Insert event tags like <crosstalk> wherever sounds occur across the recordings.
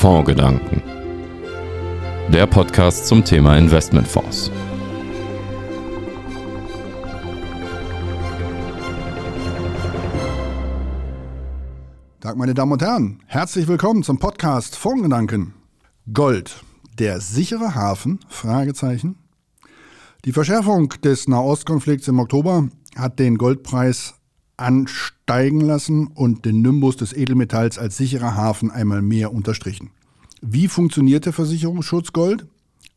Fondsgedanken. Der Podcast zum Thema Investmentfonds. Tag, meine Damen und Herren. Herzlich willkommen zum Podcast Fondsgedanken. Gold, der sichere Hafen? Fragezeichen. Die Verschärfung des Nahostkonflikts im Oktober hat den Goldpreis ansteigen lassen und den Nimbus des Edelmetalls als sicherer Hafen einmal mehr unterstrichen. Wie funktioniert der Versicherungsschutz Gold?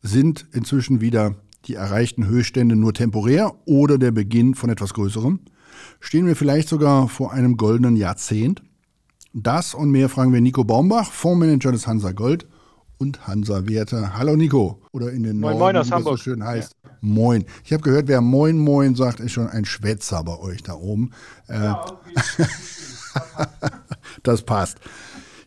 Sind inzwischen wieder die erreichten Höchststände nur temporär oder der Beginn von etwas Größerem? Stehen wir vielleicht sogar vor einem goldenen Jahrzehnt? Das und mehr fragen wir Nico Baumbach, Fondsmanager des Hansa Gold und Hansa Werte. Hallo Nico. Oder in den Moin, Moin aus Hamburg. so schön heißt. Ja. Moin. Ich habe gehört, wer Moin Moin sagt, ist schon ein Schwätzer bei euch da oben. Äh, ja, okay. <laughs> das passt.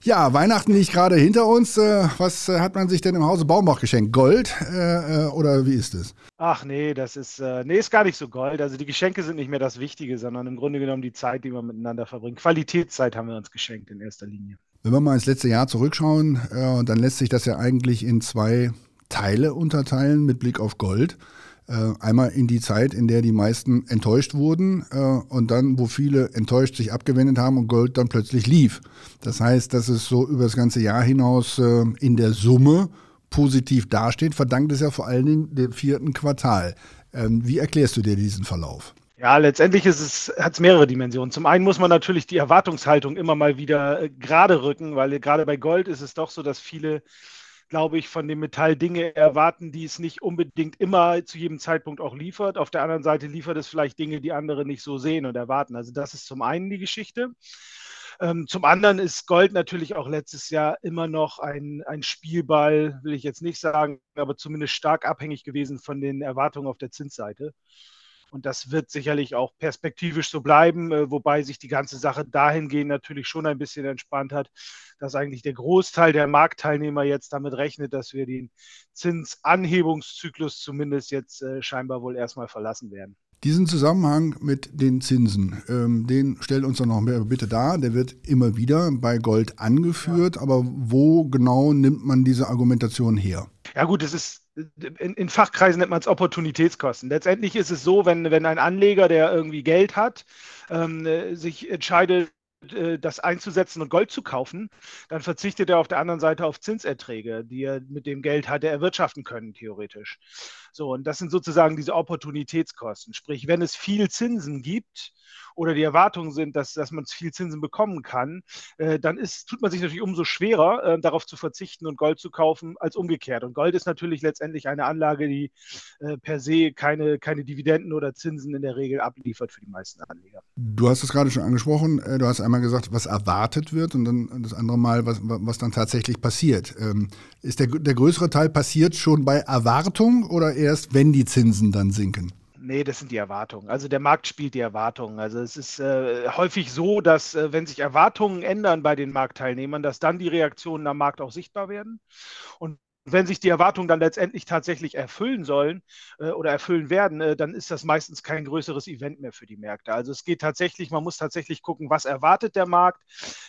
Ja, Weihnachten liegt gerade hinter uns. Äh, was äh, hat man sich denn im Hause Baumbach geschenkt? Gold äh, oder wie ist es? Ach nee, das ist, äh, nee, ist gar nicht so Gold. Also die Geschenke sind nicht mehr das Wichtige, sondern im Grunde genommen die Zeit, die wir miteinander verbringen. Qualitätszeit haben wir uns geschenkt in erster Linie. Wenn wir mal ins letzte Jahr zurückschauen, äh, dann lässt sich das ja eigentlich in zwei Teile unterteilen mit Blick auf Gold. Äh, einmal in die Zeit, in der die meisten enttäuscht wurden äh, und dann, wo viele enttäuscht sich abgewendet haben und Gold dann plötzlich lief. Das heißt, dass es so über das ganze Jahr hinaus äh, in der Summe positiv dasteht, verdankt es ja vor allen Dingen dem vierten Quartal. Ähm, wie erklärst du dir diesen Verlauf? Ja, letztendlich hat es mehrere Dimensionen. Zum einen muss man natürlich die Erwartungshaltung immer mal wieder äh, gerade rücken, weil gerade bei Gold ist es doch so, dass viele glaube ich, von dem Metall Dinge erwarten, die es nicht unbedingt immer zu jedem Zeitpunkt auch liefert. Auf der anderen Seite liefert es vielleicht Dinge, die andere nicht so sehen und erwarten. Also das ist zum einen die Geschichte. Ähm, zum anderen ist Gold natürlich auch letztes Jahr immer noch ein, ein Spielball, will ich jetzt nicht sagen, aber zumindest stark abhängig gewesen von den Erwartungen auf der Zinsseite. Und das wird sicherlich auch perspektivisch so bleiben, äh, wobei sich die ganze Sache dahingehend natürlich schon ein bisschen entspannt hat, dass eigentlich der Großteil der Marktteilnehmer jetzt damit rechnet, dass wir den Zinsanhebungszyklus zumindest jetzt äh, scheinbar wohl erstmal verlassen werden. Diesen Zusammenhang mit den Zinsen, ähm, den stellt uns doch noch mehr bitte dar. Der wird immer wieder bei Gold angeführt, ja. aber wo genau nimmt man diese Argumentation her? Ja gut, es ist in, in, Fachkreisen nennt man es Opportunitätskosten. Letztendlich ist es so, wenn, wenn ein Anleger, der irgendwie Geld hat, ähm, äh, sich entscheidet, das einzusetzen und Gold zu kaufen, dann verzichtet er auf der anderen Seite auf Zinserträge, die er mit dem Geld hatte erwirtschaften können, theoretisch. So, und das sind sozusagen diese Opportunitätskosten. Sprich, wenn es viel Zinsen gibt, oder die Erwartungen sind, dass, dass man viel Zinsen bekommen kann, äh, dann ist, tut man sich natürlich umso schwerer, äh, darauf zu verzichten und Gold zu kaufen, als umgekehrt. Und Gold ist natürlich letztendlich eine Anlage, die äh, per se keine, keine Dividenden oder Zinsen in der Regel abliefert für die meisten Anleger. Du hast es gerade schon angesprochen. Äh, du hast einmal gesagt, was erwartet wird und dann das andere Mal, was, was dann tatsächlich passiert. Ähm, ist der, der größere Teil passiert schon bei Erwartung oder erst, wenn die Zinsen dann sinken? Nee, das sind die Erwartungen. Also der Markt spielt die Erwartungen. Also es ist äh, häufig so, dass äh, wenn sich Erwartungen ändern bei den Marktteilnehmern, dass dann die Reaktionen am Markt auch sichtbar werden. Und wenn sich die Erwartungen dann letztendlich tatsächlich erfüllen sollen äh, oder erfüllen werden, äh, dann ist das meistens kein größeres Event mehr für die Märkte. Also es geht tatsächlich, man muss tatsächlich gucken, was erwartet der Markt?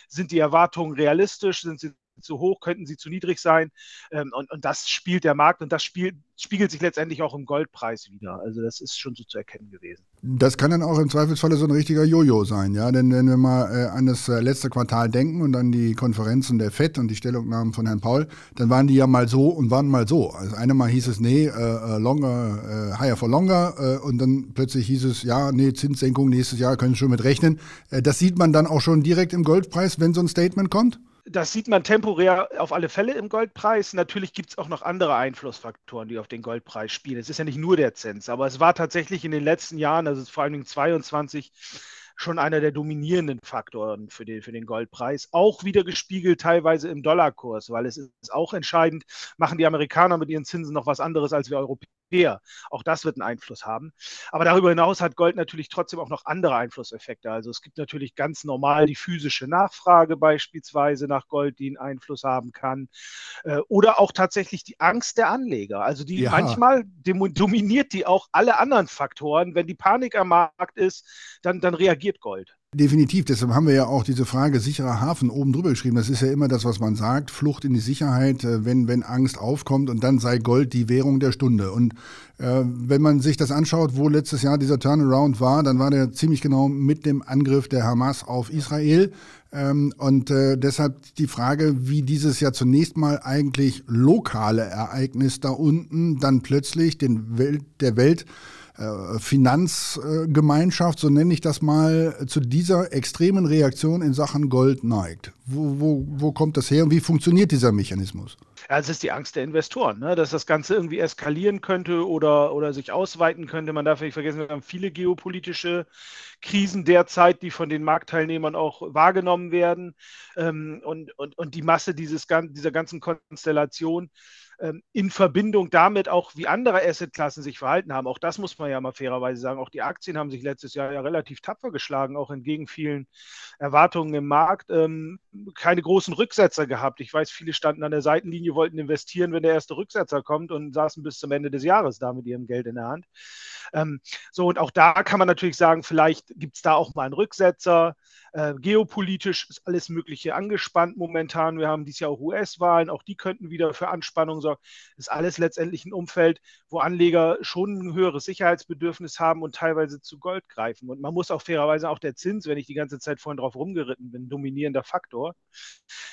Sind die Erwartungen realistisch? Sind sie zu hoch, könnten sie zu niedrig sein. Ähm, und, und das spielt der Markt und das spielt, spiegelt sich letztendlich auch im Goldpreis wieder. Also das ist schon so zu erkennen gewesen. Das kann dann auch im Zweifelsfalle so ein richtiger Jojo sein, ja. Denn wenn wir mal äh, an das äh, letzte Quartal denken und an die Konferenzen der FED und die Stellungnahmen von Herrn Paul, dann waren die ja mal so und waren mal so. Also eine Mal hieß es, nee, äh, äh longer, äh, higher for longer und dann plötzlich hieß es, ja, nee, Zinssenkung nächstes Jahr können Sie schon mit rechnen. das sieht man dann auch schon direkt im Goldpreis, wenn so ein Statement kommt? Das sieht man temporär auf alle Fälle im Goldpreis. Natürlich gibt es auch noch andere Einflussfaktoren, die auf den Goldpreis spielen. Es ist ja nicht nur der Zins, aber es war tatsächlich in den letzten Jahren, also vor allem 22, schon einer der dominierenden Faktoren für den, für den Goldpreis. Auch wieder gespiegelt teilweise im Dollarkurs, weil es ist auch entscheidend, machen die Amerikaner mit ihren Zinsen noch was anderes als wir Europäer Europäer. Auch das wird einen Einfluss haben. Aber darüber hinaus hat Gold natürlich trotzdem auch noch andere Einflusseffekte. Also es gibt natürlich ganz normal die physische Nachfrage beispielsweise nach Gold, die einen Einfluss haben kann. Äh, oder auch tatsächlich die Angst der Anleger. Also die ja. manchmal dominiert die auch alle anderen Faktoren. Wenn die Panik am Markt ist, dann, dann reagiert Gold. Definitiv, deshalb haben wir ja auch diese Frage sicherer Hafen oben drüber geschrieben. Das ist ja immer das, was man sagt, Flucht in die Sicherheit, äh, wenn, wenn Angst aufkommt und dann sei Gold die Währung der Stunde. Und äh, wenn man sich das anschaut, wo letztes Jahr dieser Turnaround war, dann war der ziemlich genau mit dem Angriff der Hamas auf Israel. Ähm, und äh, deshalb die Frage, wie dieses ja zunächst mal eigentlich lokale Ereignis da unten dann plötzlich den Welt, der Welt Finanzgemeinschaft, so nenne ich das mal, zu dieser extremen Reaktion in Sachen Gold neigt. Wo, wo, wo kommt das her und wie funktioniert dieser Mechanismus? Ja, es ist die Angst der Investoren, ne? dass das Ganze irgendwie eskalieren könnte oder, oder sich ausweiten könnte. Man darf nicht vergessen, wir haben viele geopolitische Krisen derzeit, die von den Marktteilnehmern auch wahrgenommen werden. Ähm, und, und, und die Masse dieses, dieser ganzen Konstellation in Verbindung damit auch, wie andere Assetklassen sich verhalten haben. Auch das muss man ja mal fairerweise sagen. Auch die Aktien haben sich letztes Jahr ja relativ tapfer geschlagen, auch entgegen vielen Erwartungen im Markt. Ähm, keine großen Rücksetzer gehabt. Ich weiß, viele standen an der Seitenlinie, wollten investieren, wenn der erste Rücksetzer kommt und saßen bis zum Ende des Jahres da mit ihrem Geld in der Hand. Ähm, so, und auch da kann man natürlich sagen, vielleicht gibt es da auch mal einen Rücksetzer. Äh, geopolitisch ist alles Mögliche angespannt momentan. Wir haben dieses Jahr auch US-Wahlen, auch die könnten wieder für Anspannung sorgen. Das ist alles letztendlich ein Umfeld, wo Anleger schon ein höheres Sicherheitsbedürfnis haben und teilweise zu Gold greifen. Und man muss auch fairerweise auch der Zins, wenn ich die ganze Zeit vorhin drauf rumgeritten bin, dominierender Faktor.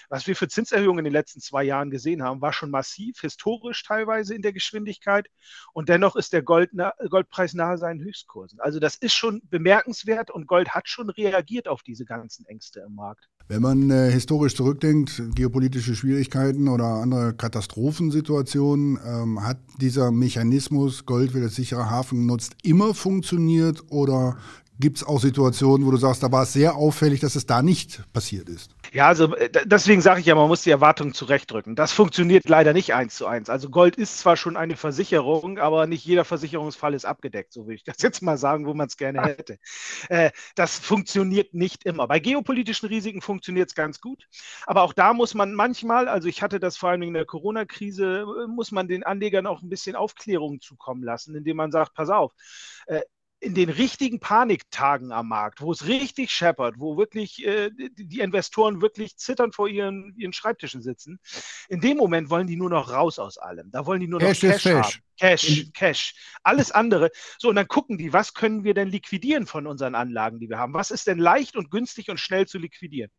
Was wir für Zinserhöhungen in den letzten zwei Jahren gesehen haben, war schon massiv, historisch teilweise in der Geschwindigkeit. Und dennoch ist der Gold, Goldpreis nahe seinen Höchstkursen. Also das ist schon bemerkenswert und Gold hat schon reagiert auf diese ganzen Ängste im Markt. Wenn man äh, historisch zurückdenkt, geopolitische Schwierigkeiten oder andere Katastrophensituationen, ähm, hat dieser Mechanismus Gold wird als sicherer Hafen genutzt immer funktioniert oder Gibt es auch Situationen, wo du sagst, da war es sehr auffällig, dass es da nicht passiert ist? Ja, also äh, deswegen sage ich ja, man muss die Erwartungen zurechtdrücken. Das funktioniert leider nicht eins zu eins. Also Gold ist zwar schon eine Versicherung, aber nicht jeder Versicherungsfall ist abgedeckt, so würde ich <laughs> das jetzt mal sagen, wo man es gerne hätte. Äh, das funktioniert nicht immer. Bei geopolitischen Risiken funktioniert es ganz gut, aber auch da muss man manchmal, also ich hatte das vor allem in der Corona-Krise, äh, muss man den Anlegern auch ein bisschen Aufklärung zukommen lassen, indem man sagt, pass auf, in den richtigen Paniktagen am Markt, wo es richtig scheppert, wo wirklich äh, die Investoren wirklich zitternd vor ihren, ihren Schreibtischen sitzen, in dem Moment wollen die nur noch raus aus allem. Da wollen die nur noch Cash, Cash haben. Cash, Cash. Alles andere. So, und dann gucken die, was können wir denn liquidieren von unseren Anlagen, die wir haben? Was ist denn leicht und günstig und schnell zu liquidieren?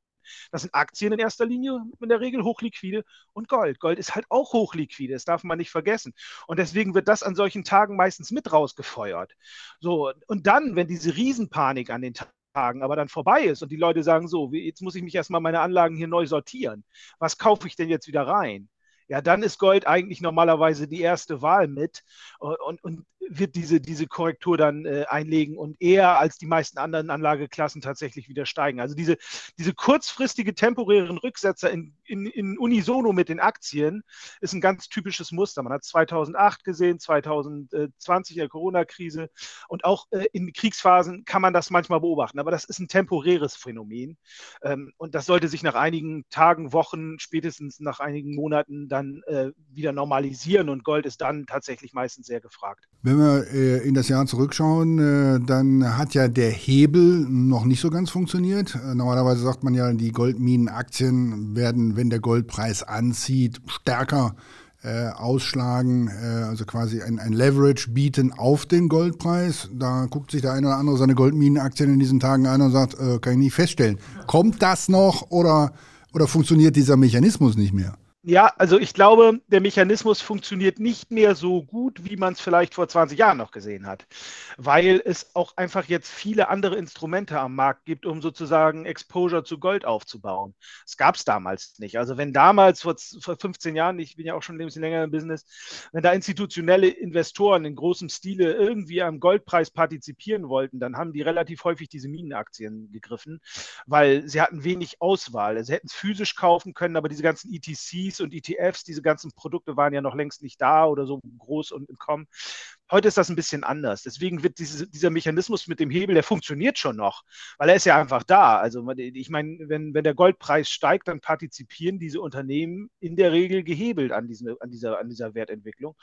Das sind Aktien in erster Linie, in der Regel hochliquide und Gold. Gold ist halt auch hochliquide, das darf man nicht vergessen. Und deswegen wird das an solchen Tagen meistens mit rausgefeuert. So, und dann, wenn diese Riesenpanik an den Tagen aber dann vorbei ist und die Leute sagen so, jetzt muss ich mich erstmal meine Anlagen hier neu sortieren. Was kaufe ich denn jetzt wieder rein? Ja, dann ist Gold eigentlich normalerweise die erste Wahl mit. Und, und wird diese, diese Korrektur dann äh, einlegen und eher als die meisten anderen Anlageklassen tatsächlich wieder steigen. Also diese, diese kurzfristige temporären Rücksetzer in, in, in unisono mit den Aktien ist ein ganz typisches Muster. Man hat 2008 gesehen, 2020 in der Corona-Krise und auch äh, in Kriegsphasen kann man das manchmal beobachten. Aber das ist ein temporäres Phänomen ähm, und das sollte sich nach einigen Tagen, Wochen, spätestens nach einigen Monaten dann äh, wieder normalisieren und Gold ist dann tatsächlich meistens sehr gefragt. Wenn wir äh, in das Jahr zurückschauen, äh, dann hat ja der Hebel noch nicht so ganz funktioniert. Äh, normalerweise sagt man ja, die Goldminenaktien werden, wenn der Goldpreis anzieht, stärker äh, ausschlagen, äh, also quasi ein, ein, Leverage bieten auf den Goldpreis. Da guckt sich der eine oder andere seine Goldminenaktien in diesen Tagen an und sagt, äh, kann ich nicht feststellen. Kommt das noch oder, oder funktioniert dieser Mechanismus nicht mehr? Ja, also ich glaube, der Mechanismus funktioniert nicht mehr so gut, wie man es vielleicht vor 20 Jahren noch gesehen hat, weil es auch einfach jetzt viele andere Instrumente am Markt gibt, um sozusagen Exposure zu Gold aufzubauen. Das gab es damals nicht. Also wenn damals vor, vor 15 Jahren, ich bin ja auch schon ein bisschen länger im Business, wenn da institutionelle Investoren in großem Stile irgendwie am Goldpreis partizipieren wollten, dann haben die relativ häufig diese Minenaktien gegriffen, weil sie hatten wenig Auswahl. Sie hätten es physisch kaufen können, aber diese ganzen ETCs und ETFs, diese ganzen Produkte waren ja noch längst nicht da oder so groß und im Kommen. Heute ist das ein bisschen anders. Deswegen wird diese, dieser Mechanismus mit dem Hebel, der funktioniert schon noch, weil er ist ja einfach da. Also ich meine, wenn, wenn der Goldpreis steigt, dann partizipieren diese Unternehmen in der Regel gehebelt an, diesen, an, dieser, an dieser Wertentwicklung.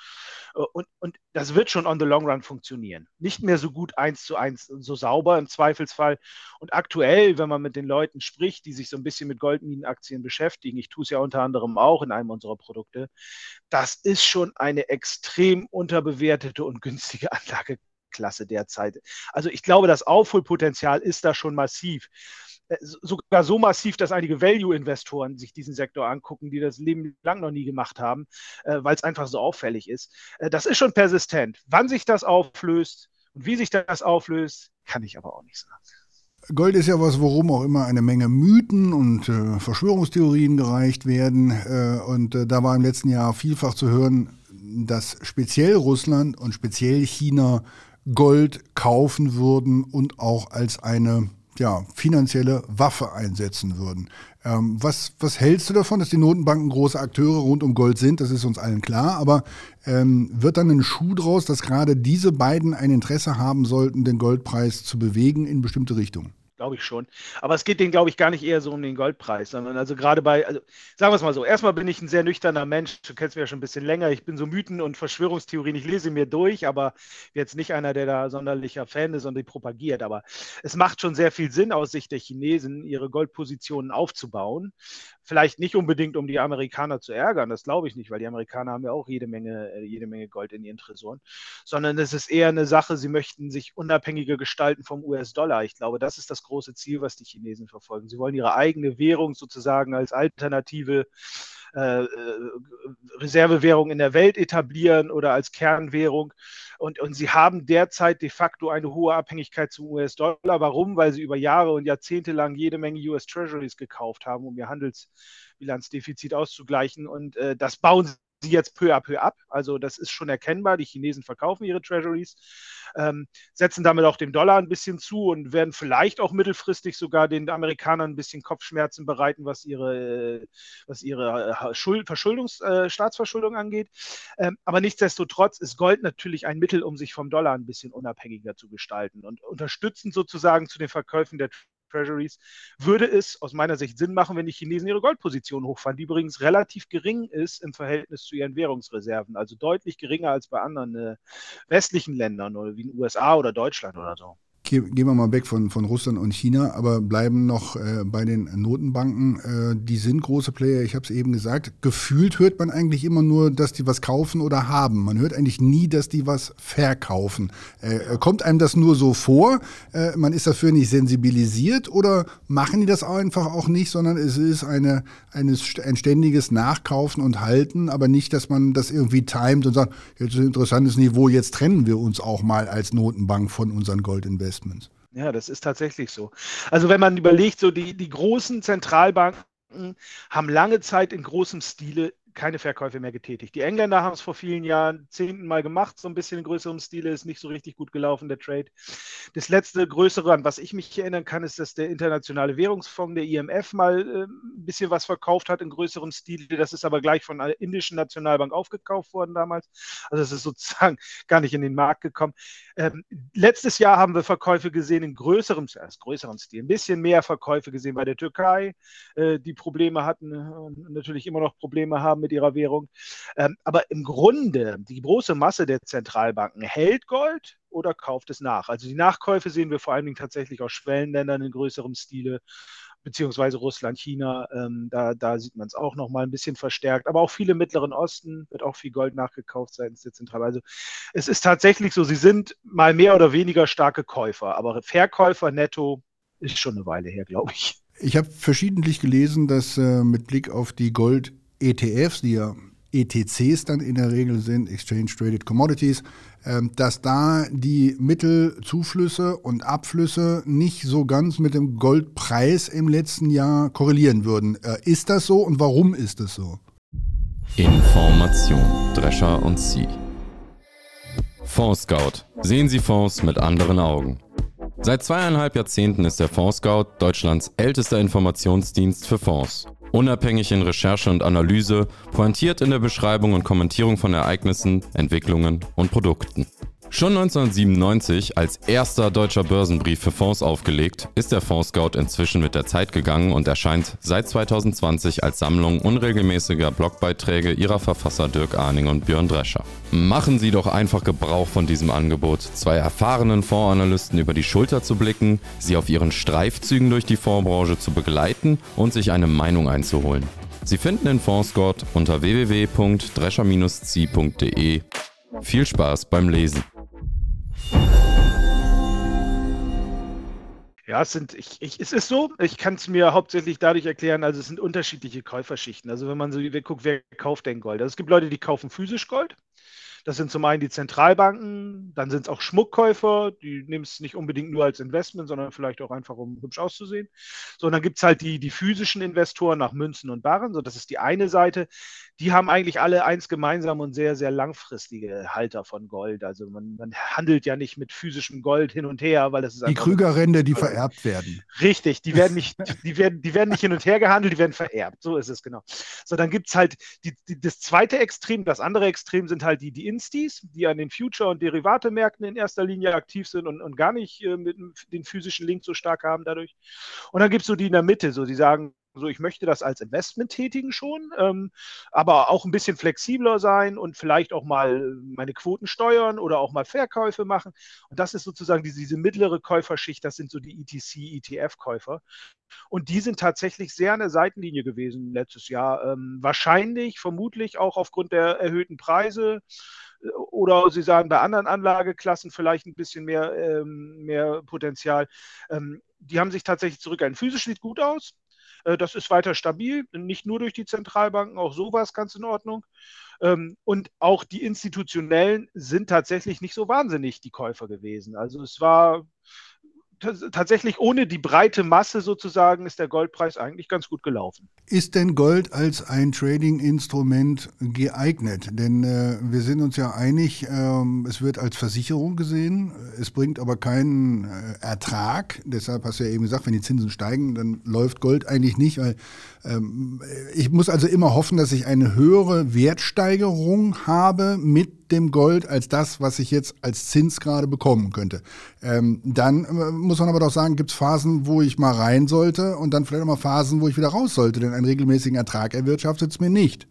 Und, und das wird schon on the long run funktionieren. Nicht mehr so gut eins zu eins, so sauber im Zweifelsfall. Und aktuell, wenn man mit den Leuten spricht, die sich so ein bisschen mit Goldminenaktien beschäftigen, ich tue es ja unter anderem auch in einem unserer Produkte, das ist schon eine extrem unterbewertete und günstige <laughs> Anlageklasse derzeit. Also ich glaube, das Aufholpotenzial ist da schon massiv. Äh, sogar so massiv, dass einige Value-Investoren sich diesen Sektor angucken, die das Leben lang noch nie gemacht haben, äh, weil es einfach so auffällig ist. Äh, das ist schon persistent. Wann sich das auflöst und wie sich das auflöst, kann ich aber auch nicht sagen. Gold ist ja was, worum auch immer eine Menge Mythen und äh, Verschwörungstheorien gereicht werden. Äh, und äh, da war im letzten Jahr vielfach zu hören, dass speziell Russland und speziell China Gold kaufen würden und auch als eine ja, finanzielle Waffe einsetzen würden. Ähm, was, was hältst du davon, dass die Notenbanken große Akteure rund um Gold sind? Das ist uns allen klar. Aber ähm, wird dann ein Schuh draus, dass gerade diese beiden ein Interesse haben sollten, den Goldpreis zu bewegen in bestimmte Richtungen? Glaube ich schon. Aber es geht denen, glaube ich, gar nicht eher so um den Goldpreis, sondern also gerade bei, also sagen wir es mal so, erstmal bin ich ein sehr nüchterner Mensch, du kennst mich ja schon ein bisschen länger, ich bin so Mythen und Verschwörungstheorien, ich lese mir durch, aber jetzt nicht einer, der da sonderlicher Fan ist und die propagiert, aber es macht schon sehr viel Sinn aus Sicht der Chinesen, ihre Goldpositionen aufzubauen. Vielleicht nicht unbedingt, um die Amerikaner zu ärgern, das glaube ich nicht, weil die Amerikaner haben ja auch jede Menge, äh, jede Menge Gold in ihren Tresoren, sondern es ist eher eine Sache, sie möchten sich unabhängiger gestalten vom US-Dollar. Ich glaube, das ist das große Ziel, was die Chinesen verfolgen. Sie wollen ihre eigene Währung sozusagen als alternative äh, äh, Reservewährung in der Welt etablieren oder als Kernwährung. Und, und sie haben derzeit de facto eine hohe Abhängigkeit zum US-Dollar. Warum? Weil sie über Jahre und Jahrzehnte lang jede Menge US Treasuries gekauft haben, um ihr Handelsbilanzdefizit auszugleichen. Und äh, das bauen sie jetzt peu à peu ab. Also das ist schon erkennbar. Die Chinesen verkaufen ihre Treasuries, ähm, setzen damit auch dem Dollar ein bisschen zu und werden vielleicht auch mittelfristig sogar den Amerikanern ein bisschen Kopfschmerzen bereiten, was ihre, was ihre äh, Schuld, äh, Staatsverschuldung angeht. Ähm, aber nichtsdestotrotz ist Gold natürlich ein Mittel, um sich vom Dollar ein bisschen unabhängiger zu gestalten und unterstützend sozusagen zu den Verkäufen der Treasuries, würde es aus meiner Sicht Sinn machen, wenn die Chinesen ihre Goldposition hochfahren, die übrigens relativ gering ist im Verhältnis zu ihren Währungsreserven, also deutlich geringer als bei anderen äh, westlichen Ländern oder wie in den USA oder Deutschland oder so gehen wir mal weg von, von Russland und China, aber bleiben noch äh, bei den Notenbanken. Äh, die sind große Player, ich habe es eben gesagt. Gefühlt hört man eigentlich immer nur, dass die was kaufen oder haben. Man hört eigentlich nie, dass die was verkaufen. Äh, kommt einem das nur so vor? Äh, man ist dafür nicht sensibilisiert oder machen die das einfach auch nicht, sondern es ist eine, eine, ein ständiges Nachkaufen und Halten, aber nicht, dass man das irgendwie timet und sagt, jetzt ist ein interessantes Niveau, jetzt trennen wir uns auch mal als Notenbank von unseren Goldinvestments. Investments. Ja, das ist tatsächlich so. Also wenn man überlegt, so die, die großen Zentralbanken haben lange Zeit in großem Stile keine Verkäufe mehr getätigt. Die Engländer haben es vor vielen Jahren zehnten Mal gemacht, so ein bisschen in größerem Stile, ist nicht so richtig gut gelaufen, der Trade. Das letzte größere, an was ich mich erinnern kann, ist, dass der Internationale Währungsfonds, der IMF, mal äh, ein bisschen was verkauft hat in größerem Stile. Das ist aber gleich von der indischen Nationalbank aufgekauft worden damals. Also es ist sozusagen <laughs> gar nicht in den Markt gekommen. Ähm, letztes Jahr haben wir Verkäufe gesehen in größerem, äh, größerem Stil, ein bisschen mehr Verkäufe gesehen bei der Türkei, äh, die Probleme hatten, äh, natürlich immer noch Probleme haben mit ihrer Währung. Ähm, aber im Grunde, die große Masse der Zentralbanken hält Gold oder kauft es nach. Also die Nachkäufe sehen wir vor allen Dingen tatsächlich aus Schwellenländern in größerem Stile beziehungsweise Russland, China, ähm, da, da sieht man es auch noch mal ein bisschen verstärkt. Aber auch viele im Mittleren Osten wird auch viel Gold nachgekauft seitens der Zentralbank. Also es ist tatsächlich so, sie sind mal mehr oder weniger starke Käufer, aber Verkäufer netto ist schon eine Weile her, glaube ich. Ich habe verschiedentlich gelesen, dass äh, mit Blick auf die Gold- ETFs, die ja ETCs dann in der Regel sind, Exchange Traded Commodities, ähm, dass da die Mittelzuflüsse und Abflüsse nicht so ganz mit dem Goldpreis im letzten Jahr korrelieren würden. Äh, ist das so und warum ist es so? Information, Drescher und Sie. Fonds Scout. Sehen Sie Fonds mit anderen Augen. Seit zweieinhalb Jahrzehnten ist der Fonds Scout Deutschlands ältester Informationsdienst für Fonds. Unabhängig in Recherche und Analyse, pointiert in der Beschreibung und Kommentierung von Ereignissen, Entwicklungen und Produkten. Schon 1997 als erster deutscher Börsenbrief für Fonds aufgelegt, ist der Fonds Scout inzwischen mit der Zeit gegangen und erscheint seit 2020 als Sammlung unregelmäßiger Blogbeiträge ihrer Verfasser Dirk Arning und Björn Drescher. Machen Sie doch einfach Gebrauch von diesem Angebot, zwei erfahrenen Fondsanalysten über die Schulter zu blicken, sie auf ihren Streifzügen durch die Fondsbranche zu begleiten und sich eine Meinung einzuholen. Sie finden den Fonds Scout unter www.drescher-c.de. Viel Spaß beim Lesen. Ja, es sind, ich, ich, es ist so, ich kann es mir hauptsächlich dadurch erklären, also es sind unterschiedliche Käuferschichten. Also wenn man so guckt, wer kauft denn Gold? Also es gibt Leute, die kaufen physisch Gold. Das sind zum einen die Zentralbanken, dann sind es auch Schmuckkäufer, die nehmen es nicht unbedingt nur als Investment, sondern vielleicht auch einfach, um hübsch auszusehen. So, und dann gibt es halt die, die physischen Investoren nach Münzen und Barren, so das ist die eine Seite. Die haben eigentlich alle eins gemeinsam und sehr, sehr langfristige Halter von Gold. Also man, man handelt ja nicht mit physischem Gold hin und her, weil das ist Die Krügerrände, die <laughs> vererbt werden. Richtig, die werden nicht, <laughs> die werden, die werden nicht hin und her gehandelt, die werden vererbt. So ist es genau. So, dann gibt es halt die, die, das zweite Extrem, das andere Extrem sind halt die, die Instis, die an den Future- und Derivatemärkten in erster Linie aktiv sind und, und gar nicht äh, mit den physischen Link so stark haben dadurch. Und dann gibt es so die in der Mitte, so die sagen, so ich möchte das als Investment tätigen schon, ähm, aber auch ein bisschen flexibler sein und vielleicht auch mal meine Quoten steuern oder auch mal Verkäufe machen. Und das ist sozusagen diese, diese mittlere Käuferschicht, das sind so die ETC, ETF-Käufer. Und die sind tatsächlich sehr an der Seitenlinie gewesen letztes Jahr. Ähm, wahrscheinlich, vermutlich auch aufgrund der erhöhten Preise oder Sie sagen bei anderen Anlageklassen vielleicht ein bisschen mehr, ähm, mehr Potenzial. Ähm, die haben sich tatsächlich zurückgehalten. Physisch sieht gut aus. Äh, das ist weiter stabil, nicht nur durch die Zentralbanken, auch so war es ganz in Ordnung. Ähm, und auch die institutionellen sind tatsächlich nicht so wahnsinnig die Käufer gewesen. Also es war tatsächlich ohne die breite Masse sozusagen ist der Goldpreis eigentlich ganz gut gelaufen. Ist denn Gold als ein Trading-Instrument geeignet? Denn äh, wir sind uns ja einig, äh, es wird als Versicherung gesehen, es bringt aber keinen äh, Ertrag. Deshalb hast du ja eben gesagt, wenn die Zinsen steigen, dann läuft Gold eigentlich nicht, weil ähm, ich muss also immer hoffen, dass ich eine höhere Wertsteigerung habe mit dem Gold als das, was ich jetzt als Zins gerade bekommen könnte. Ähm, dann äh, muss man aber doch sagen, gibt es Phasen, wo ich mal rein sollte und dann vielleicht auch mal Phasen, wo ich wieder raus sollte, denn einen regelmäßigen Ertrag erwirtschaftet es mir nicht.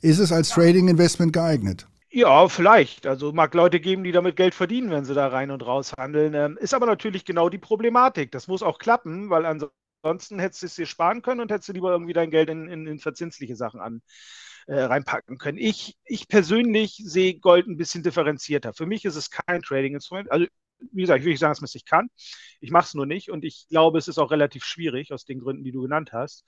Ist es als Trading Investment geeignet? Ja, vielleicht. Also mag Leute geben, die damit Geld verdienen, wenn sie da rein und raus handeln. Ähm, ist aber natürlich genau die Problematik. Das muss auch klappen, weil ansonsten hättest du es dir sparen können und hättest du lieber irgendwie dein Geld in, in, in verzinsliche Sachen an, äh, reinpacken können. Ich, ich persönlich sehe Gold ein bisschen differenzierter. Für mich ist es kein Trading-Instrument. Also wie gesagt, ich will nicht sagen, dass man es nicht kann. Ich mache es nur nicht und ich glaube, es ist auch relativ schwierig aus den Gründen, die du genannt hast.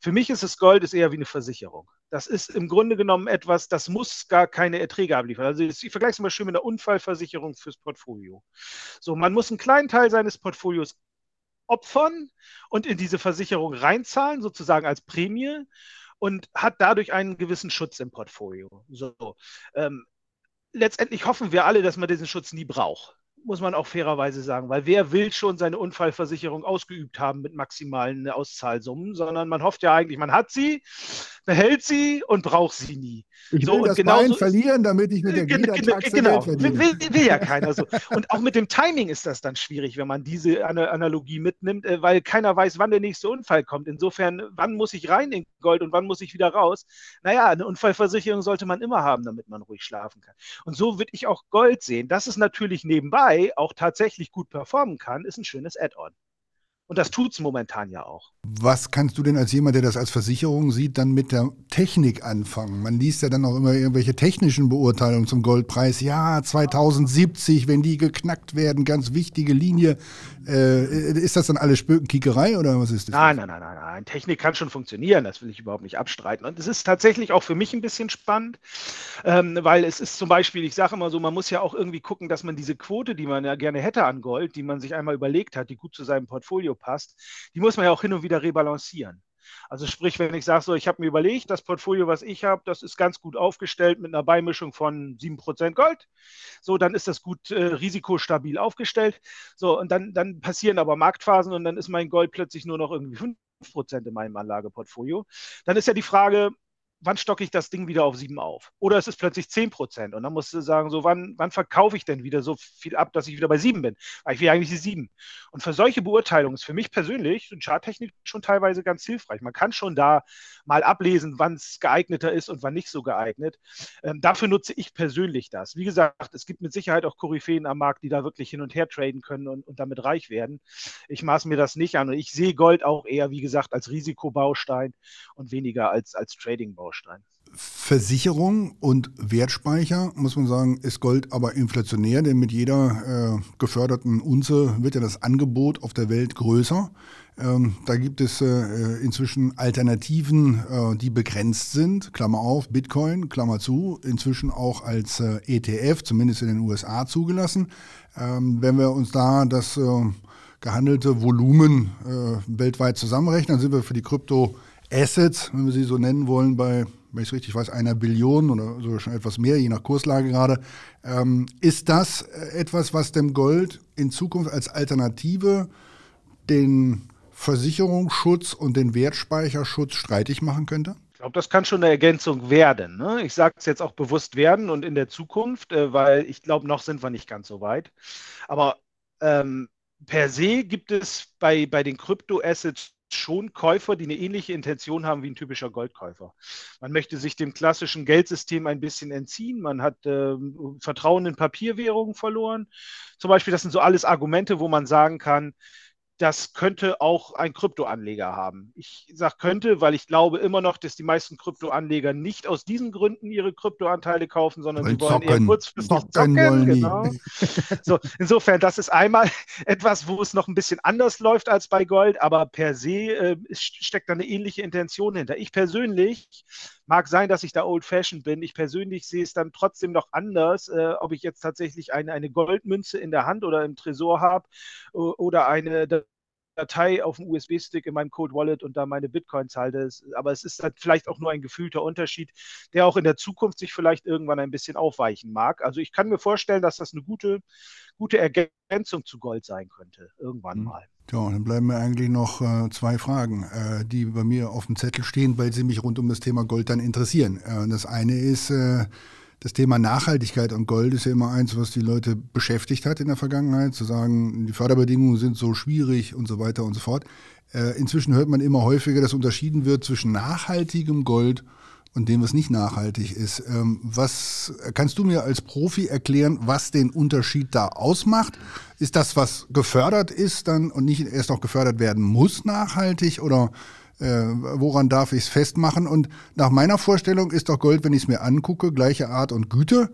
Für mich ist das Gold ist eher wie eine Versicherung. Das ist im Grunde genommen etwas, das muss gar keine Erträge abliefern. Also ich vergleiche es mal schön mit einer Unfallversicherung fürs Portfolio. So, man muss einen kleinen Teil seines Portfolios opfern und in diese Versicherung reinzahlen, sozusagen als Prämie und hat dadurch einen gewissen Schutz im Portfolio. So, ähm, letztendlich hoffen wir alle, dass man diesen Schutz nie braucht muss man auch fairerweise sagen, weil wer will schon seine Unfallversicherung ausgeübt haben mit maximalen Auszahlsummen, sondern man hofft ja eigentlich, man hat sie, behält sie und braucht sie nie. Ich will so, das Bein verlieren, damit ich mit der <laughs> Gliedertaxe genau, Geld verdiene. Will, will, ja keiner so. Und auch mit dem Timing ist das dann schwierig, wenn man diese Analogie mitnimmt, äh, weil keiner weiß, wann der nächste Unfall kommt. Insofern, wann muss ich rein in Gold und wann muss ich wieder raus? Naja, eine Unfallversicherung sollte man immer haben, damit man ruhig schlafen kann. Und so würde ich auch Gold sehen. Dass es natürlich nebenbei auch tatsächlich gut performen kann, ist ein schönes Add-on. Und das tut es momentan ja auch. Was kannst du denn als jemand, der das als Versicherung sieht, dann mit der Technik anfangen? Man liest ja dann auch immer irgendwelche technischen Beurteilungen zum Goldpreis. Ja, 2070, wenn die geknackt werden, ganz wichtige Linie. Äh, ist das dann alles Spökenkickerei oder was ist das? Nein, nein, nein, nein, nein. Technik kann schon funktionieren, das will ich überhaupt nicht abstreiten. Und es ist tatsächlich auch für mich ein bisschen spannend, ähm, weil es ist zum Beispiel, ich sage immer so, man muss ja auch irgendwie gucken, dass man diese Quote, die man ja gerne hätte an Gold, die man sich einmal überlegt hat, die gut zu seinem Portfolio passt, die muss man ja auch hin und wieder rebalancieren. Also sprich, wenn ich sage, so, ich habe mir überlegt, das Portfolio, was ich habe, das ist ganz gut aufgestellt mit einer Beimischung von 7% Gold. So, dann ist das gut äh, risikostabil aufgestellt. So, und dann, dann passieren aber Marktphasen und dann ist mein Gold plötzlich nur noch irgendwie 5% in meinem Anlageportfolio. Dann ist ja die Frage, wann stocke ich das Ding wieder auf 7 auf? Oder es ist plötzlich 10 Prozent. Und dann musst du sagen, so, wann, wann verkaufe ich denn wieder so viel ab, dass ich wieder bei 7 bin? Weil ich will eigentlich die 7. Und für solche Beurteilungen ist für mich persönlich so Charttechnik schon teilweise ganz hilfreich. Man kann schon da mal ablesen, wann es geeigneter ist und wann nicht so geeignet. Ähm, dafür nutze ich persönlich das. Wie gesagt, es gibt mit Sicherheit auch Koryphäen am Markt, die da wirklich hin und her traden können und, und damit reich werden. Ich maße mir das nicht an. Und ich sehe Gold auch eher, wie gesagt, als Risikobaustein und weniger als, als Trading-Baustein. Versicherung und Wertspeicher, muss man sagen, ist Gold aber inflationär, denn mit jeder äh, geförderten Unze wird ja das Angebot auf der Welt größer. Ähm, da gibt es äh, inzwischen Alternativen, äh, die begrenzt sind, Klammer auf, Bitcoin, Klammer zu, inzwischen auch als äh, ETF, zumindest in den USA zugelassen. Ähm, wenn wir uns da das äh, gehandelte Volumen äh, weltweit zusammenrechnen, dann sind wir für die Krypto-Assets, wenn wir sie so nennen wollen, bei wenn ich es richtig weiß, einer Billion oder so schon etwas mehr, je nach Kurslage gerade. Ähm, ist das äh, etwas, was dem Gold in Zukunft als Alternative den Versicherungsschutz und den Wertspeicherschutz streitig machen könnte? Ich glaube, das kann schon eine Ergänzung werden. Ne? Ich sage es jetzt auch bewusst werden und in der Zukunft, äh, weil ich glaube, noch sind wir nicht ganz so weit. Aber ähm, per se gibt es bei, bei den Kryptoassets schon Käufer, die eine ähnliche Intention haben wie ein typischer Goldkäufer. Man möchte sich dem klassischen Geldsystem ein bisschen entziehen. Man hat äh, Vertrauen in Papierwährungen verloren. Zum Beispiel, das sind so alles Argumente, wo man sagen kann, das könnte auch ein Kryptoanleger haben. Ich sage könnte, weil ich glaube immer noch, dass die meisten Kryptoanleger nicht aus diesen Gründen ihre Kryptoanteile kaufen, sondern sie wollen eher kurzfristig zocken. zocken genau. <laughs> so, insofern, das ist einmal <laughs> etwas, wo es noch ein bisschen anders läuft als bei Gold, aber per se äh, steckt da eine ähnliche Intention hinter. Ich persönlich Mag sein, dass ich da old-fashioned bin. Ich persönlich sehe es dann trotzdem noch anders, äh, ob ich jetzt tatsächlich eine, eine Goldmünze in der Hand oder im Tresor habe oder eine Datei auf dem USB-Stick in meinem Code Wallet und da meine Bitcoins halte. Aber es ist halt vielleicht auch nur ein gefühlter Unterschied, der auch in der Zukunft sich vielleicht irgendwann ein bisschen aufweichen mag. Also ich kann mir vorstellen, dass das eine gute, gute Ergänzung zu Gold sein könnte, irgendwann mhm. mal. Ja, dann bleiben mir eigentlich noch äh, zwei Fragen, äh, die bei mir auf dem Zettel stehen, weil sie mich rund um das Thema Gold dann interessieren. Äh, das eine ist, äh, das Thema Nachhaltigkeit und Gold ist ja immer eins, was die Leute beschäftigt hat in der Vergangenheit, zu sagen, die Förderbedingungen sind so schwierig und so weiter und so fort. Äh, inzwischen hört man immer häufiger, dass unterschieden wird zwischen nachhaltigem Gold und dem, was nicht nachhaltig ist. Ähm, was kannst du mir als Profi erklären, was den Unterschied da ausmacht? Ist das, was gefördert ist, dann und nicht erst noch gefördert werden muss, nachhaltig oder äh, woran darf ich es festmachen? Und nach meiner Vorstellung ist doch Gold, wenn ich es mir angucke, gleiche Art und Güte.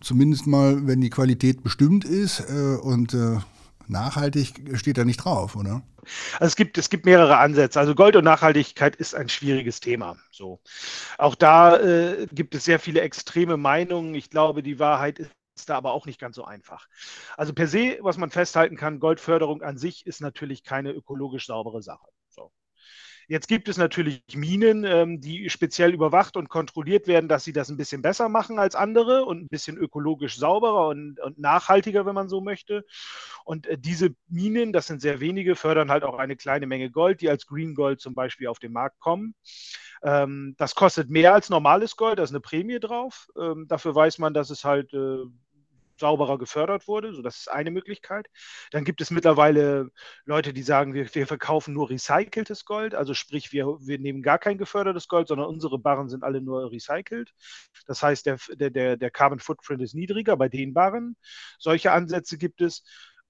Zumindest mal, wenn die Qualität bestimmt ist äh, und äh, nachhaltig steht da nicht drauf, oder? Also es gibt, es gibt mehrere Ansätze. Also Gold und Nachhaltigkeit ist ein schwieriges Thema. So. Auch da äh, gibt es sehr viele extreme Meinungen. Ich glaube, die Wahrheit ist ist da aber auch nicht ganz so einfach. Also per se, was man festhalten kann, Goldförderung an sich ist natürlich keine ökologisch saubere Sache. Jetzt gibt es natürlich Minen, ähm, die speziell überwacht und kontrolliert werden, dass sie das ein bisschen besser machen als andere und ein bisschen ökologisch sauberer und, und nachhaltiger, wenn man so möchte. Und äh, diese Minen, das sind sehr wenige, fördern halt auch eine kleine Menge Gold, die als Green Gold zum Beispiel auf den Markt kommen. Ähm, das kostet mehr als normales Gold, da ist eine Prämie drauf. Ähm, dafür weiß man, dass es halt äh, sauberer gefördert wurde. So, das ist eine Möglichkeit. Dann gibt es mittlerweile Leute, die sagen, wir, wir verkaufen nur recyceltes Gold. Also sprich, wir, wir nehmen gar kein gefördertes Gold, sondern unsere Barren sind alle nur recycelt. Das heißt, der, der, der Carbon Footprint ist niedriger bei den Barren. Solche Ansätze gibt es.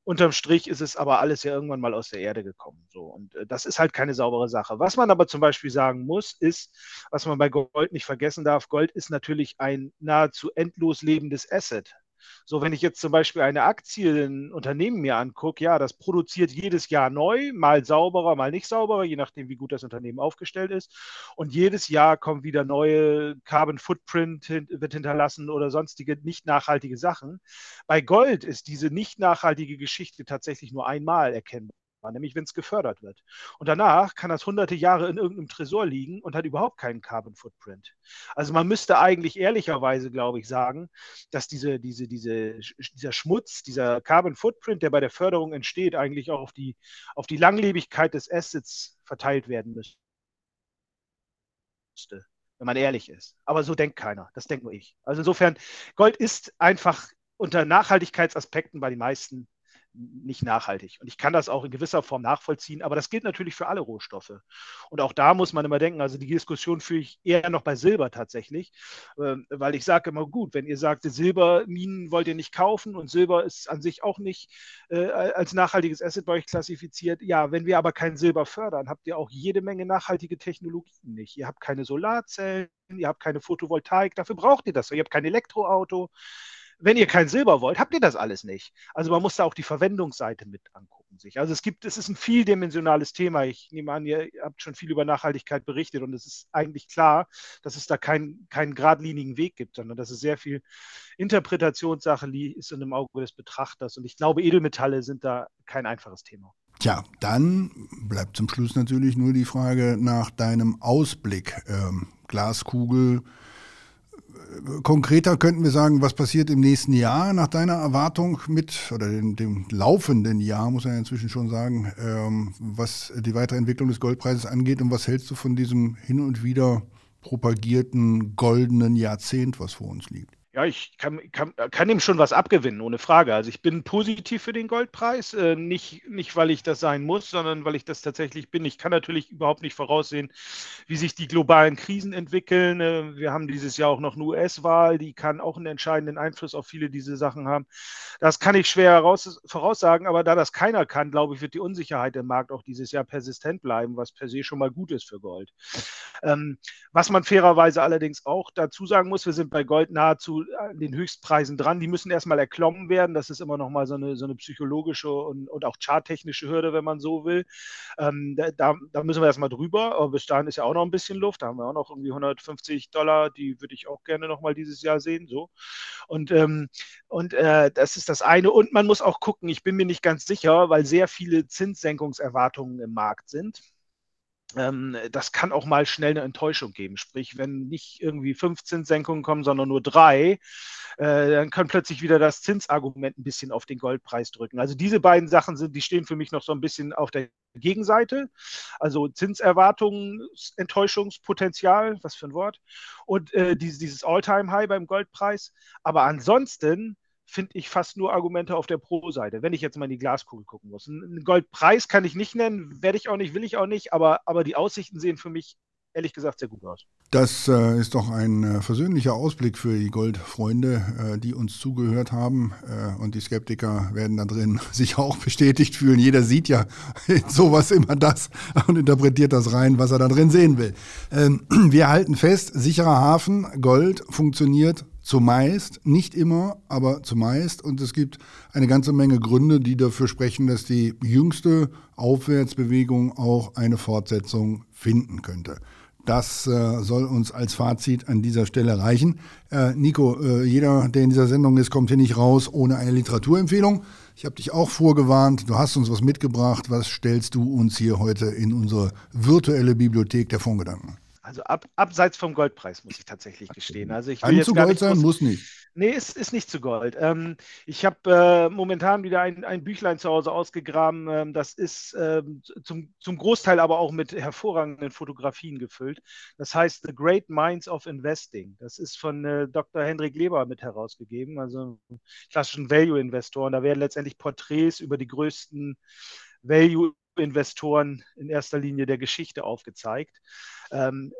Unterm Strich ist es aber alles ja irgendwann mal aus der Erde gekommen. So. Und äh, das ist halt keine saubere Sache. Was man aber zum Beispiel sagen muss, ist, was man bei Gold nicht vergessen darf, Gold ist natürlich ein nahezu endlos lebendes Asset. So, wenn ich jetzt zum Beispiel eine Aktie, ein Unternehmen mir angucke, ja, das produziert jedes Jahr neu, mal sauberer, mal nicht sauberer, je nachdem, wie gut das Unternehmen aufgestellt ist. Und jedes Jahr kommen wieder neue Carbon Footprint wird hinterlassen oder sonstige nicht nachhaltige Sachen. Bei Gold ist diese nicht nachhaltige Geschichte tatsächlich nur einmal erkennbar nämlich wenn es gefördert wird. Und danach kann das hunderte Jahre in irgendeinem Tresor liegen und hat überhaupt keinen Carbon Footprint. Also man müsste eigentlich ehrlicherweise, glaube ich, sagen, dass diese, diese, diese, dieser Schmutz, dieser Carbon Footprint, der bei der Förderung entsteht, eigentlich auch auf die, auf die Langlebigkeit des Assets verteilt werden müsste. wenn man ehrlich ist. Aber so denkt keiner. Das denkt nur ich. Also insofern, Gold ist einfach unter Nachhaltigkeitsaspekten bei den meisten nicht nachhaltig. Und ich kann das auch in gewisser Form nachvollziehen, aber das gilt natürlich für alle Rohstoffe. Und auch da muss man immer denken, also die Diskussion führe ich eher noch bei Silber tatsächlich, ähm, weil ich sage immer, gut, wenn ihr sagt, Silberminen wollt ihr nicht kaufen und Silber ist an sich auch nicht äh, als nachhaltiges Asset bei euch klassifiziert, ja, wenn wir aber kein Silber fördern, habt ihr auch jede Menge nachhaltige Technologien nicht. Ihr habt keine Solarzellen, ihr habt keine Photovoltaik, dafür braucht ihr das. Ihr habt kein Elektroauto. Wenn ihr kein Silber wollt, habt ihr das alles nicht. Also man muss da auch die Verwendungsseite mit angucken sich. Also es gibt, es ist ein vieldimensionales Thema. Ich nehme an, ihr habt schon viel über Nachhaltigkeit berichtet und es ist eigentlich klar, dass es da keinen keinen geradlinigen Weg gibt, sondern dass es sehr viel Interpretationssache ist in dem Auge des Betrachters. Und ich glaube, Edelmetalle sind da kein einfaches Thema. Tja, dann bleibt zum Schluss natürlich nur die Frage nach deinem Ausblick. Ähm, Glaskugel, konkreter könnten wir sagen, was passiert im nächsten Jahr nach deiner Erwartung mit, oder dem, dem laufenden Jahr, muss man ja inzwischen schon sagen, ähm, was die weitere Entwicklung des Goldpreises angeht und was hältst du von diesem hin und wieder propagierten goldenen Jahrzehnt, was vor uns liegt? Ja, ich kann, kann, kann ihm schon was abgewinnen, ohne Frage. Also ich bin positiv für den Goldpreis, äh, nicht, nicht weil ich das sein muss, sondern weil ich das tatsächlich bin. Ich kann natürlich überhaupt nicht voraussehen, wie sich die globalen Krisen entwickeln. Äh, wir haben dieses Jahr auch noch eine US-Wahl, die kann auch einen entscheidenden Einfluss auf viele dieser Sachen haben. Das kann ich schwer heraus, voraussagen, aber da das keiner kann, glaube ich, wird die Unsicherheit im Markt auch dieses Jahr persistent bleiben, was per se schon mal gut ist für Gold. Ähm, was man fairerweise allerdings auch dazu sagen muss, wir sind bei Gold nahezu den Höchstpreisen dran. Die müssen erstmal erklommen werden. Das ist immer noch mal so eine, so eine psychologische und, und auch charttechnische Hürde, wenn man so will. Ähm, da, da, müssen wir erstmal drüber. Aber bis dahin ist ja auch noch ein bisschen Luft. Da haben wir auch noch irgendwie 150 Dollar. Die würde ich auch gerne noch mal dieses Jahr sehen. So. Und, ähm, und äh, das ist das eine. Und man muss auch gucken, ich bin mir nicht ganz sicher, weil sehr viele Zinssenkungserwartungen im Markt sind das kann auch mal schnell eine Enttäuschung geben. Sprich, wenn nicht irgendwie fünf Zinssenkungen kommen, sondern nur drei, äh, dann kann plötzlich wieder das Zinsargument ein bisschen auf den Goldpreis drücken. Also diese beiden Sachen sind, die stehen für mich noch so ein bisschen auf der Gegenseite. Also Zinserwartungen, Enttäuschungspotenzial, was für ein Wort, und äh, dieses, dieses All-Time-High beim Goldpreis. Aber ansonsten finde ich fast nur Argumente auf der Pro-Seite, wenn ich jetzt mal in die Glaskugel gucken muss. Einen Goldpreis kann ich nicht nennen, werde ich auch nicht, will ich auch nicht, aber, aber die Aussichten sehen für mich ehrlich gesagt sehr gut aus. Das äh, ist doch ein äh, versöhnlicher Ausblick für die Goldfreunde, äh, die uns zugehört haben. Äh, und die Skeptiker werden da drin <laughs> sich auch bestätigt fühlen. Jeder sieht ja in <laughs> sowas immer das <laughs> und interpretiert das rein, was er da drin sehen will. Ähm, <clears throat> wir halten fest, sicherer Hafen, Gold funktioniert Zumeist, nicht immer, aber zumeist. Und es gibt eine ganze Menge Gründe, die dafür sprechen, dass die jüngste Aufwärtsbewegung auch eine Fortsetzung finden könnte. Das äh, soll uns als Fazit an dieser Stelle reichen. Äh, Nico, äh, jeder, der in dieser Sendung ist, kommt hier nicht raus ohne eine Literaturempfehlung. Ich habe dich auch vorgewarnt. Du hast uns was mitgebracht. Was stellst du uns hier heute in unsere virtuelle Bibliothek der Fondgedanken? Also ab, abseits vom Goldpreis, muss ich tatsächlich gestehen. Also ich will Kann jetzt zu Gold nicht sein, muss nicht. Nee, es ist, ist nicht zu Gold. Ähm, ich habe äh, momentan wieder ein, ein Büchlein zu Hause ausgegraben. Ähm, das ist ähm, zum, zum Großteil aber auch mit hervorragenden Fotografien gefüllt. Das heißt The Great Minds of Investing. Das ist von äh, Dr. Hendrik Leber mit herausgegeben, also klassischen Value-Investoren. Da werden letztendlich Porträts über die größten Value Investoren in erster Linie der Geschichte aufgezeigt. Ähm,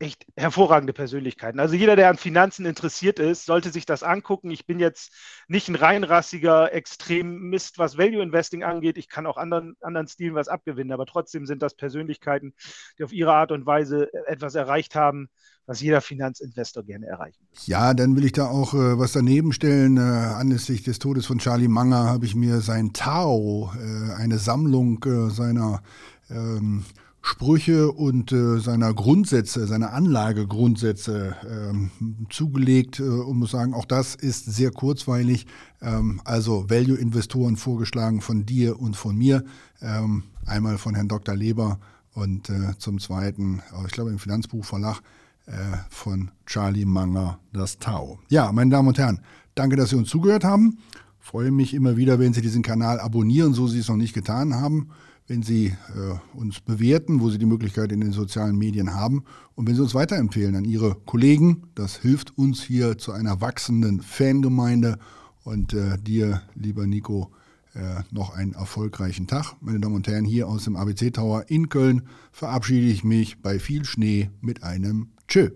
echt hervorragende Persönlichkeiten. Also jeder, der an Finanzen interessiert ist, sollte sich das angucken. Ich bin jetzt nicht ein reinrassiger Extremist, was Value Investing angeht. Ich kann auch anderen, anderen Stilen was abgewinnen, aber trotzdem sind das Persönlichkeiten, die auf ihre Art und Weise etwas erreicht haben, was jeder Finanzinvestor gerne erreichen will. Ja, dann will ich da auch äh, was daneben stellen. Äh, anlässlich des Todes von Charlie Munger habe ich mir sein Tao, äh, eine Sammlung äh, seiner ähm, Sprüche und äh, seiner Grundsätze, seiner Anlagegrundsätze ähm, zugelegt äh, und muss sagen, auch das ist sehr kurzweilig. Ähm, also Value-Investoren vorgeschlagen von dir und von mir. Ähm, einmal von Herrn Dr. Leber und äh, zum zweiten, äh, ich glaube im Finanzbuchverlag äh, von Charlie Manger, das Tau. Ja, meine Damen und Herren, danke, dass Sie uns zugehört haben. Freue mich immer wieder, wenn Sie diesen Kanal abonnieren, so Sie es noch nicht getan haben. Wenn Sie äh, uns bewerten, wo Sie die Möglichkeit in den sozialen Medien haben und wenn Sie uns weiterempfehlen an Ihre Kollegen. Das hilft uns hier zu einer wachsenden Fangemeinde und äh, dir, lieber Nico, äh, noch einen erfolgreichen Tag. Meine Damen und Herren, hier aus dem ABC Tower in Köln verabschiede ich mich bei viel Schnee mit einem Tschö.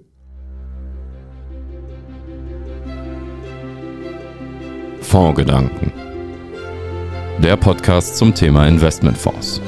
Fondsgedanken. Der Podcast zum Thema Investmentfonds.